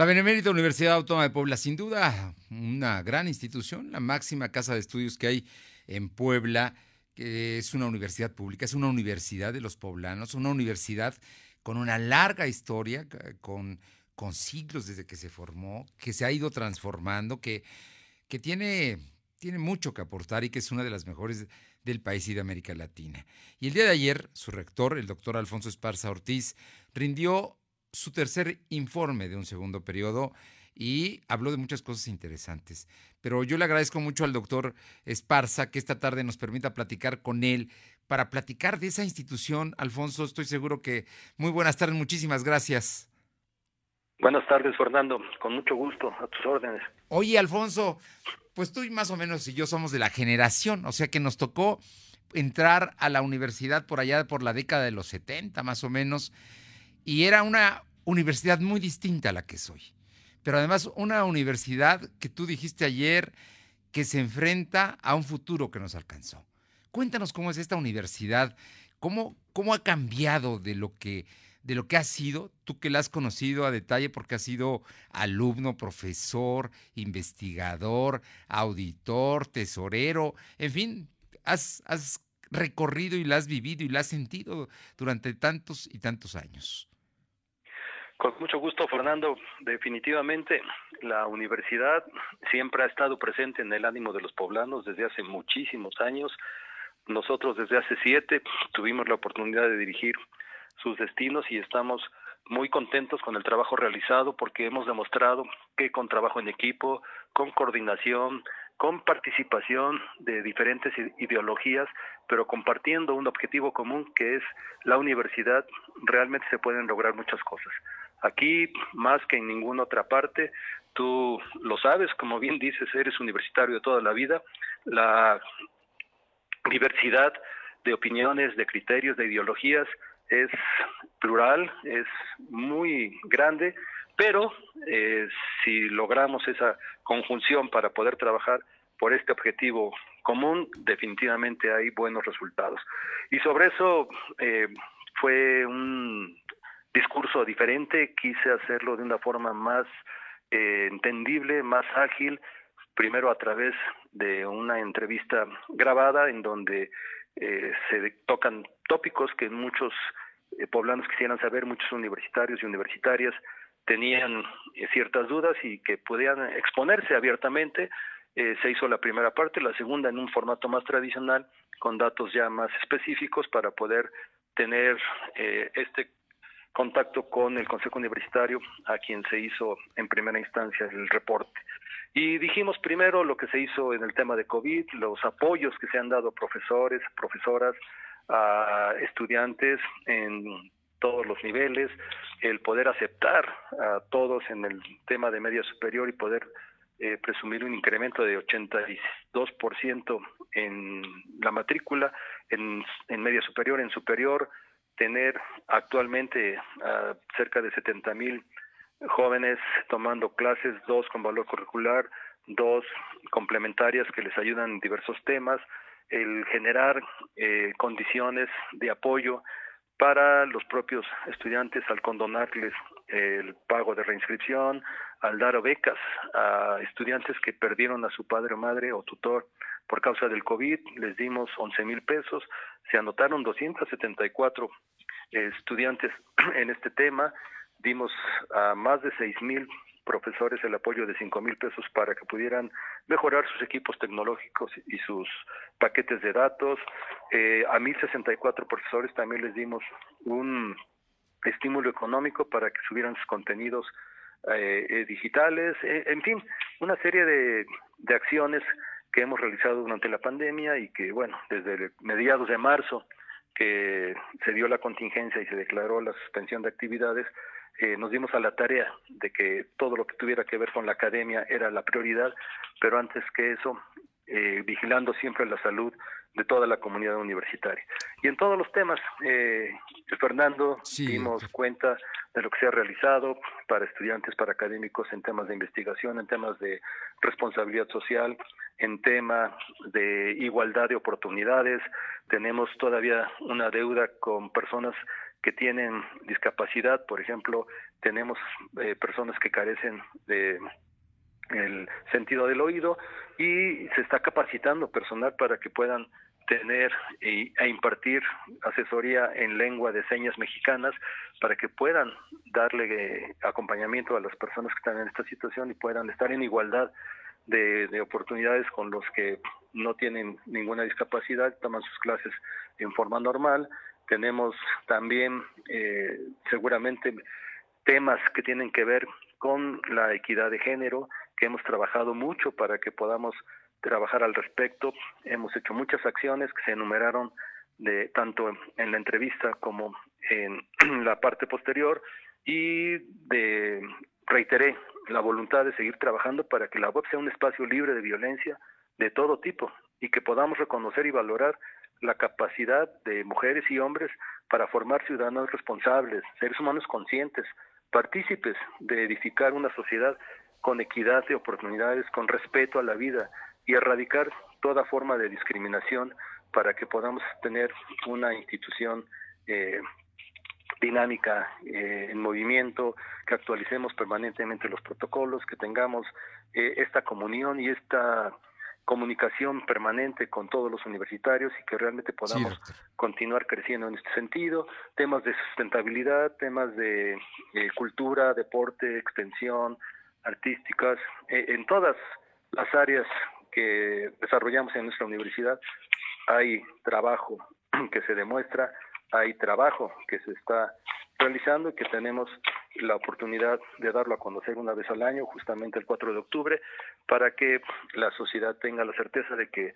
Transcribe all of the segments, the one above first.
La Benemérita Universidad Autónoma de Puebla, sin duda, una gran institución, la máxima casa de estudios que hay en Puebla, que es una universidad pública, es una universidad de los poblanos, una universidad con una larga historia, con, con siglos desde que se formó, que se ha ido transformando, que, que tiene, tiene mucho que aportar y que es una de las mejores del país y de América Latina. Y el día de ayer, su rector, el doctor Alfonso Esparza Ortiz, rindió su tercer informe de un segundo periodo y habló de muchas cosas interesantes. Pero yo le agradezco mucho al doctor Esparza que esta tarde nos permita platicar con él para platicar de esa institución. Alfonso, estoy seguro que muy buenas tardes, muchísimas gracias. Buenas tardes, Fernando, con mucho gusto, a tus órdenes. Oye, Alfonso, pues tú y más o menos y yo somos de la generación, o sea que nos tocó entrar a la universidad por allá por la década de los 70 más o menos, y era una universidad muy distinta a la que soy. Pero además una universidad que tú dijiste ayer que se enfrenta a un futuro que nos alcanzó. Cuéntanos cómo es esta universidad, cómo, cómo ha cambiado de lo que de lo que has sido, tú que la has conocido a detalle porque has sido alumno, profesor, investigador, auditor, tesorero, en fin, has, has recorrido y la has vivido y la has sentido durante tantos y tantos años. Con mucho gusto, Fernando. Definitivamente, la universidad siempre ha estado presente en el ánimo de los poblanos desde hace muchísimos años. Nosotros desde hace siete tuvimos la oportunidad de dirigir sus destinos y estamos muy contentos con el trabajo realizado porque hemos demostrado que con trabajo en equipo, con coordinación, con participación de diferentes ideologías, pero compartiendo un objetivo común que es la universidad, realmente se pueden lograr muchas cosas. Aquí, más que en ninguna otra parte, tú lo sabes, como bien dices, eres universitario de toda la vida, la diversidad de opiniones, de criterios, de ideologías, es plural, es muy grande, pero eh, si logramos esa conjunción para poder trabajar por este objetivo común, definitivamente hay buenos resultados. Y sobre eso eh, fue un discurso diferente, quise hacerlo de una forma más eh, entendible, más ágil, primero a través de una entrevista grabada en donde eh, se tocan tópicos que muchos eh, poblanos quisieran saber, muchos universitarios y universitarias tenían eh, ciertas dudas y que podían exponerse abiertamente. se hizo la primera parte, la segunda en un formato más tradicional, con datos ya más específicos para poder tener este contacto con el Consejo Universitario, a quien se hizo en primera instancia el reporte. Y dijimos primero lo que se hizo en el tema de COVID, los apoyos que se han dado a profesores, profesoras, a estudiantes en todos los niveles, el poder aceptar a todos en el tema de media superior y poder eh, presumir un incremento de 82% en la matrícula, en, en media superior, en superior, tener actualmente uh, cerca de 70 mil jóvenes tomando clases, dos con valor curricular, dos complementarias que les ayudan en diversos temas, el generar eh, condiciones de apoyo para los propios estudiantes al condonarles el pago de reinscripción, al dar becas a estudiantes que perdieron a su padre o madre o tutor por causa del COVID, les dimos 11 mil pesos, se anotaron 274 estudiantes en este tema, dimos a más de 6 mil profesores el apoyo de 5 mil pesos para que pudieran mejorar sus equipos tecnológicos y sus paquetes de datos. Eh, a 1.064 profesores también les dimos un estímulo económico para que subieran sus contenidos eh, eh, digitales, en fin, una serie de acciones que hemos realizado durante la pandemia y que, bueno, desde mediados de marzo que se dio la contingencia y se declaró la suspensión de actividades, eh, nos dimos a la tarea de que todo lo que tuviera que ver con la academia era la prioridad, pero antes que eso, eh, vigilando siempre la salud de toda la comunidad universitaria. Y en todos los temas, eh, Fernando, dimos cuenta de lo que se ha realizado para estudiantes, para académicos en temas de investigación, en temas de responsabilidad social, en tema de igualdad de oportunidades. Tenemos todavía una deuda con personas que tienen discapacidad, por ejemplo, tenemos eh, personas que carecen de el sentido del oído y se está capacitando personal para que puedan tener e, impartir asesoría en lengua de señas mexicanas para que puedan darle eh, acompañamiento a las personas que están en esta situación y puedan estar en igualdad de, de, oportunidades con los que no tienen ninguna discapacidad, toman sus clases en forma normal. Tenemos también eh, seguramente temas que tienen que ver con la equidad de género, que hemos trabajado mucho para que podamos trabajar al respecto. Hemos hecho muchas acciones que se enumeraron de tanto en la entrevista como en la parte posterior y de reiteré la voluntad de seguir trabajando para que la web sea un espacio libre de violencia de todo tipo y que podamos reconocer y valorar la capacidad de mujeres y hombres para formar ciudadanos responsables, seres humanos conscientes, partícipes de edificar una sociedad con equidad de oportunidades, con respeto a la vida y erradicar toda forma de discriminación para que podamos tener una institución eh, dinámica eh, en movimiento, que actualicemos permanentemente los protocolos, que tengamos eh, esta comunión y esta comunicación permanente con todos los universitarios y que realmente podamos continuar creciendo en este sentido. Temas de sustentabilidad, temas de cultura, deporte, extensión, artísticas, eh, en todas las áreas que desarrollamos en nuestra universidad hay trabajo que se demuestra, hay trabajo que se está realizando y que tenemos la oportunidad de darlo a conocer una vez al año, justamente el 4 de octubre, para que la sociedad tenga la certeza de que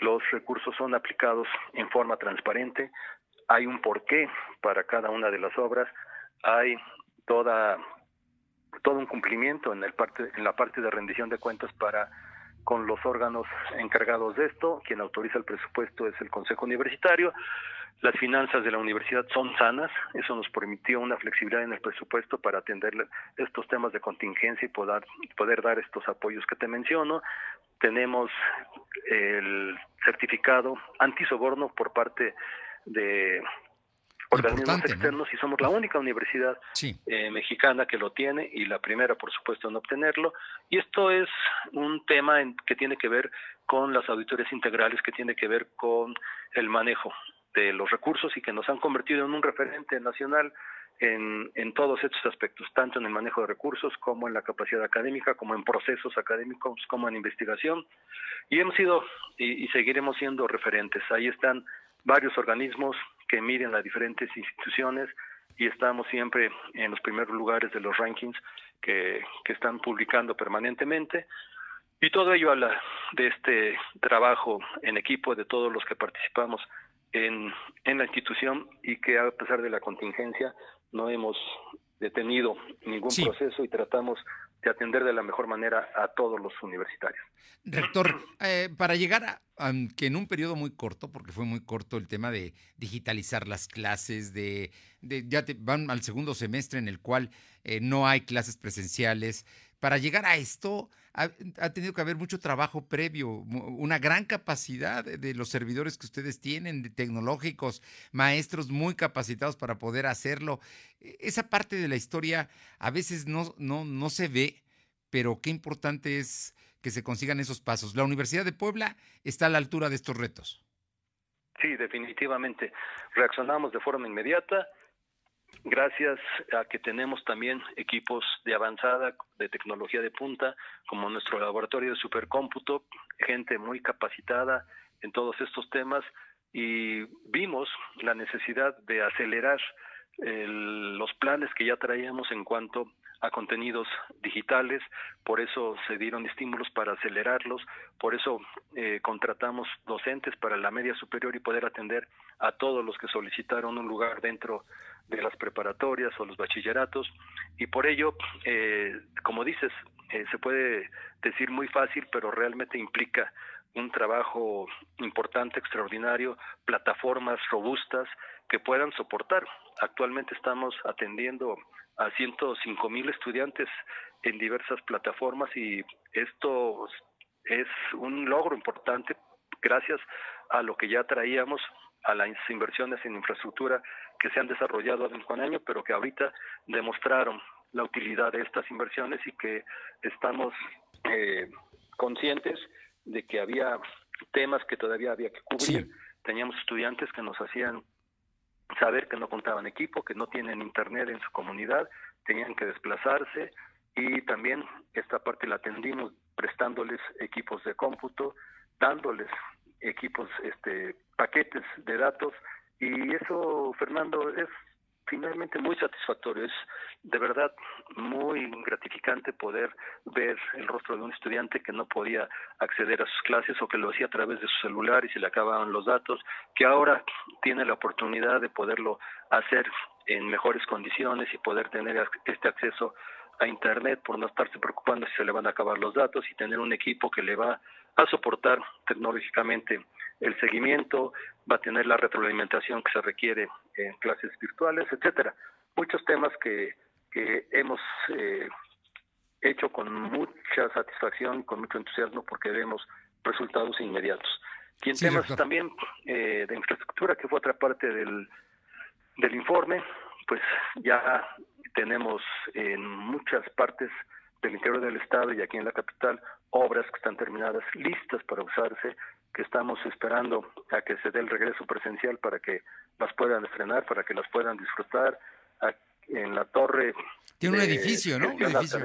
los recursos son aplicados en forma transparente, hay un porqué para cada una de las obras, hay toda todo un cumplimiento en, el parte, en la parte de rendición de cuentas para con los órganos encargados de esto. Quien autoriza el presupuesto es el Consejo Universitario. Las finanzas de la universidad son sanas, eso nos permitió una flexibilidad en el presupuesto para atender estos temas de contingencia y poder, poder dar estos apoyos que te menciono. Tenemos el certificado antisoborno por parte de organismos externos y somos la única universidad eh, mexicana que lo tiene y la primera, por supuesto, en obtenerlo. Y esto es un tema que tiene que ver con las auditorías integrales, que tiene que ver con el manejo de los recursos y que nos han convertido en un referente nacional en, en todos estos aspectos, tanto en el manejo de recursos como en la capacidad académica, como en procesos académicos, como en investigación. Y hemos sido y, y seguiremos siendo referentes. Ahí están varios organismos que miden las diferentes instituciones y estamos siempre en los primeros lugares de los rankings que, que están publicando permanentemente. Y todo ello habla de este trabajo en equipo de todos los que participamos en, en la institución y que a pesar de la contingencia no hemos detenido ningún proceso y tratamos de atender de la mejor manera a todos los universitarios. Rector, eh, para llegar a, que en un periodo muy corto, porque fue muy corto el tema de digitalizar las clases, de, ya te, van al segundo semestre en el cual eh, no hay clases presenciales, para llegar a esto ha, tenido que haber mucho trabajo previo, una gran capacidad de, los servidores que ustedes tienen, de tecnológicos, maestros muy capacitados para poder hacerlo. E, esa parte de la historia a veces no, no, no se ve, pero qué importante es que se consigan esos pasos. La Universidad de Puebla está a la altura de estos retos. Sí, definitivamente. Reaccionamos de forma inmediata gracias a que tenemos también equipos de avanzada, de tecnología de punta, como nuestro laboratorio de supercómputo, gente muy capacitada en todos estos temas y vimos la necesidad de acelerar los planes que ya traíamos en cuanto a contenidos digitales, por eso se dieron estímulos para acelerarlos, por eso eh, contratamos docentes para la media superior y poder atender a todos los que solicitaron un lugar dentro de las preparatorias o los bachilleratos y por ello, eh, como dices, eh, se puede decir muy fácil, pero realmente implica un trabajo importante, extraordinario, plataformas robustas que puedan soportar. Actualmente estamos atendiendo a 105 mil estudiantes en diversas plataformas y esto es un logro importante gracias a lo que ya traíamos, a las inversiones en infraestructura que se han desarrollado año con año, pero que ahorita demostraron la utilidad de estas inversiones y que estamos eh, conscientes de que había temas que todavía había que cubrir. Teníamos estudiantes que nos hacían saber que no contaban equipo, que no tienen internet en su comunidad, tenían que desplazarse y también esta parte la atendimos prestándoles equipos de cómputo, dándoles equipos, este, paquetes de datos y eso, Fernando, es finalmente muy satisfactorio. Es de verdad muy gratificante poder ver el rostro de un estudiante que no podía acceder a sus clases o que lo hacía a través de su celular y se le acababan los datos, que ahora tiene la oportunidad de poderlo hacer en mejores condiciones y poder tener este acceso a Internet por no estarse preocupando si se le van a acabar los datos y tener un equipo que le va a soportar tecnológicamente el seguimiento, va a tener la retroalimentación que se requiere en clases virtuales, etcétera. Muchos temas que, que hemos eh, hecho con mucha satisfacción, con mucho entusiasmo, porque vemos resultados inmediatos. Y en temas también eh, de infraestructura, que fue otra parte del, del informe, pues ya tenemos en muchas partes del interior del estado y aquí en la capital obras que están terminadas, listas para usarse, que estamos esperando a que se dé el regreso presencial para que las puedan estrenar, para que las puedan disfrutar. En la torre. Tiene un edificio, ¿no? Un edificio.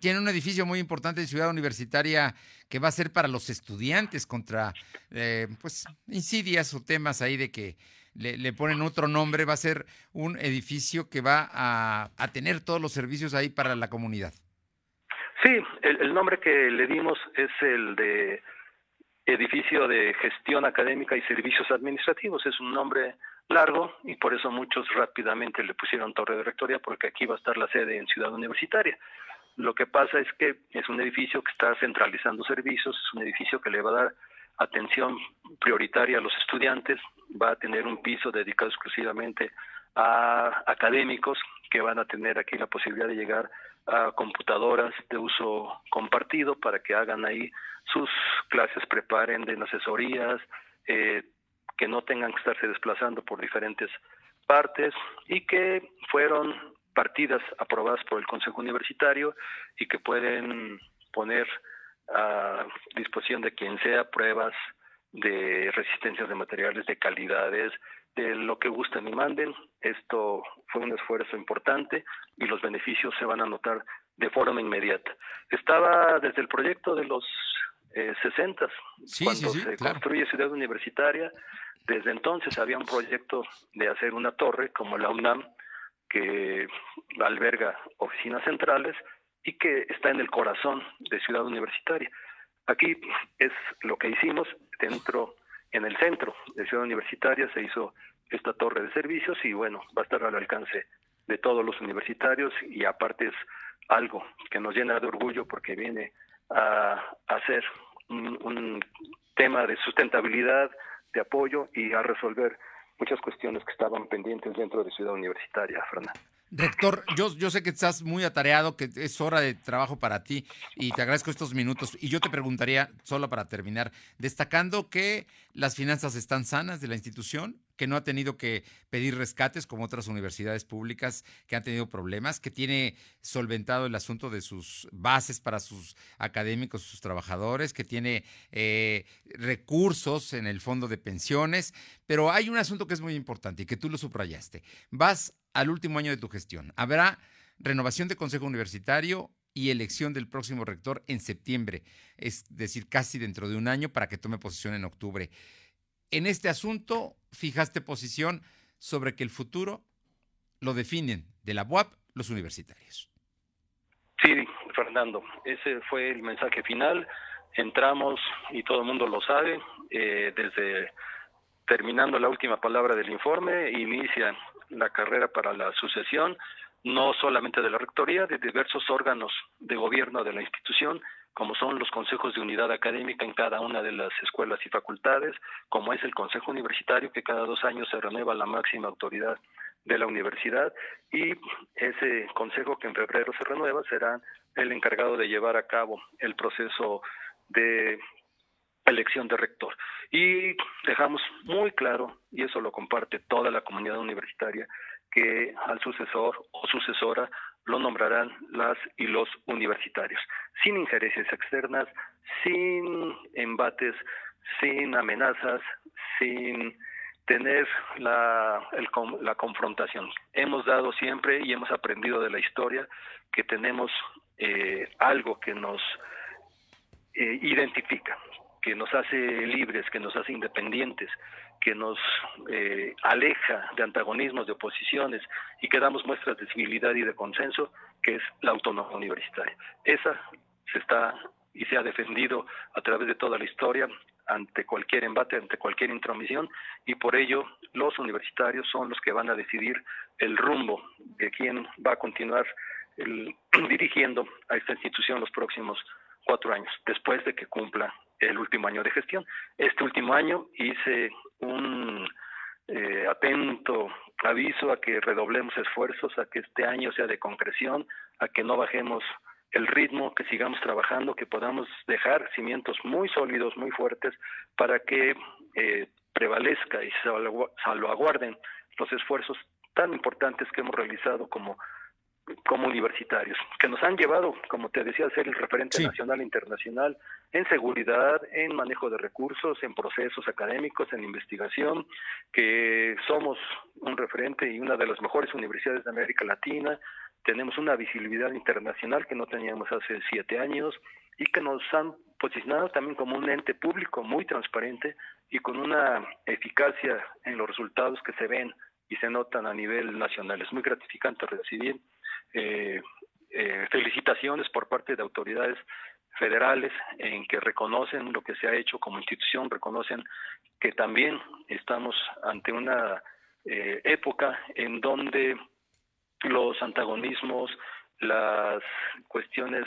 Tiene un edificio muy importante en Ciudad Universitaria que va a ser para los estudiantes contra, eh, pues, insidias o temas ahí de que le, ponen otro nombre. Va a ser un edificio que va a, a tener todos los servicios ahí para la comunidad. Sí, el, nombre que le dimos es el de edificio de gestión académica y servicios administrativos. Es un nombre largo y por eso muchos rápidamente le pusieron torre de rectoría porque aquí va a estar la sede en Ciudad Universitaria. Lo que pasa es que es un edificio que está centralizando servicios, es un edificio que le va a dar atención prioritaria a los estudiantes, va a tener un piso dedicado exclusivamente a académicos que van a tener aquí la posibilidad de llegar a computadoras de uso compartido para que hagan ahí sus clases, preparen de asesorías, eh, que no tengan que estarse desplazando por diferentes partes y que fueron partidas aprobadas por el Consejo Universitario y que pueden poner a disposición de quien sea pruebas de resistencias de materiales, de calidades, de lo que gusten y manden. Esto fue un esfuerzo importante y los beneficios se van a notar de forma inmediata. Estaba desde el proyecto de los eh, 60, cuando se construye Ciudad Universitaria, desde entonces había un proyecto de hacer una torre como la UNAM, que alberga oficinas centrales y que está en el corazón de Ciudad Universitaria. Aquí es lo que hicimos dentro en el centro de Ciudad Universitaria se hizo esta torre de servicios y bueno, va a estar al alcance de todos los universitarios y aparte es algo que nos llena de orgullo porque viene a, hacer un, un, tema de sustentabilidad, de apoyo y a resolver muchas cuestiones que estaban pendientes dentro de Ciudad Universitaria, Fernando. Rector, yo, yo sé que estás muy atareado, que es hora de trabajo para ti y te agradezco estos minutos. Y yo te preguntaría, solo para terminar, destacando que las finanzas están sanas de la institución, que no ha tenido que pedir rescates como otras universidades públicas que han tenido problemas, que tiene solventado el asunto de sus bases para sus académicos, sus trabajadores, que tiene eh, recursos en el fondo de pensiones. Pero hay un asunto que es muy importante y que tú lo subrayaste. Vas al último año de tu gestión. Habrá renovación de Consejo Universitario y elección del próximo rector en septiembre, es decir, casi dentro de un año para que tome posición en octubre. En este asunto, fijaste posición sobre que el futuro lo definen de la UAP los universitarios. Sí, Fernando, ese fue el mensaje final. Entramos, y todo el mundo lo sabe, eh, desde terminando la última palabra del informe, inicia la carrera para la sucesión, no solamente de la Rectoría, de diversos órganos de gobierno de la institución, como son los consejos de unidad académica en cada una de las escuelas y facultades, como es el Consejo Universitario, que cada dos años se renueva la máxima autoridad de la universidad, y ese consejo que en febrero se renueva será el encargado de llevar a cabo el proceso de elección de rector. Y dejamos muy claro, y eso lo comparte toda la comunidad universitaria, que al sucesor o sucesora lo nombrarán las y los universitarios, sin injerencias externas, sin embates, sin amenazas, sin tener la, la confrontación. Hemos dado siempre y hemos aprendido de la historia que tenemos eh, algo que nos eh, identifica, que nos hace libres, que nos hace independientes, que nos eh, aleja de antagonismos, de oposiciones y que damos muestras de civilidad y de consenso, que es la autonomía universitaria. Esa se está y se ha defendido a través de toda la historia ante cualquier embate, ante cualquier intromisión, y por ello los universitarios son los que van a decidir el rumbo de quién va a continuar dirigiendo a esta institución los próximos cuatro años, después de que cumpla el último año de gestión. Este último año hice un eh, atento aviso a que redoblemos esfuerzos, a que este año sea de concreción, a que no bajemos el ritmo, que sigamos trabajando, que podamos dejar cimientos muy sólidos, muy fuertes, para que eh, prevalezca y salvaguarden los esfuerzos tan importantes que hemos realizado como como universitarios, que nos han llevado, como te decía, a ser el referente nacional e internacional en seguridad, en manejo de recursos, en procesos académicos, en investigación, que somos un referente y una de las mejores universidades de América Latina, tenemos una visibilidad internacional que no teníamos hace siete años y que nos han posicionado también como un ente público muy transparente y con una eficacia en los resultados que se ven y se notan a nivel nacional. Es muy gratificante recibir eh, eh, felicitaciones por parte de autoridades federales en que reconocen lo que se ha hecho como institución, reconocen que también estamos ante una eh, época en donde los antagonismos, las cuestiones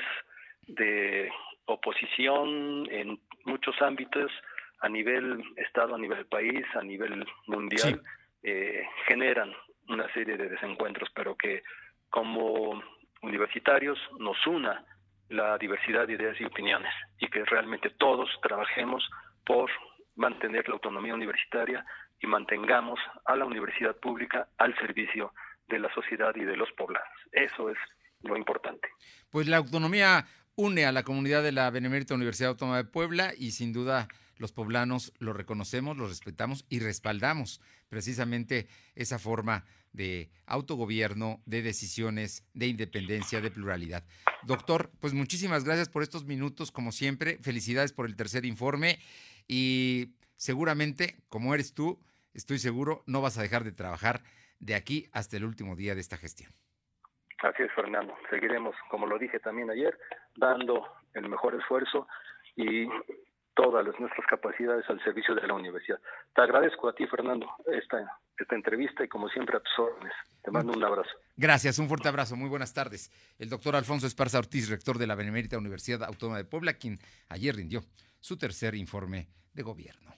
de oposición en muchos ámbitos a nivel Estado, a nivel país, a nivel mundial, eh, generan una serie de desencuentros, pero que como universitarios nos una la diversidad de ideas y opiniones y que realmente todos trabajemos por mantener la autonomía universitaria y mantengamos a la universidad pública al servicio de la sociedad y de los poblados. Eso es lo importante. Pues la autonomía une a la comunidad de la Benemérita Universidad Autónoma de Puebla y sin duda los poblanos lo reconocemos, lo respetamos y respaldamos precisamente esa forma de autogobierno, de decisiones, de independencia, de pluralidad. Doctor, pues muchísimas gracias por estos minutos, como siempre. Felicidades por el tercer informe y seguramente, como eres tú, estoy seguro, no vas a dejar de trabajar de aquí hasta el último día de esta gestión. Así es, Fernando. Seguiremos, como lo dije también ayer, dando el mejor esfuerzo y todas nuestras capacidades al servicio de la universidad. Te agradezco a ti, Fernando, esta, esta entrevista y como siempre a tus órdenes. Te mando un abrazo. Gracias, un fuerte abrazo. Muy buenas tardes. El doctor Alfonso Esparza Ortiz, rector de la Benemérita Universidad Autónoma de Puebla, quien ayer rindió su tercer informe de gobierno.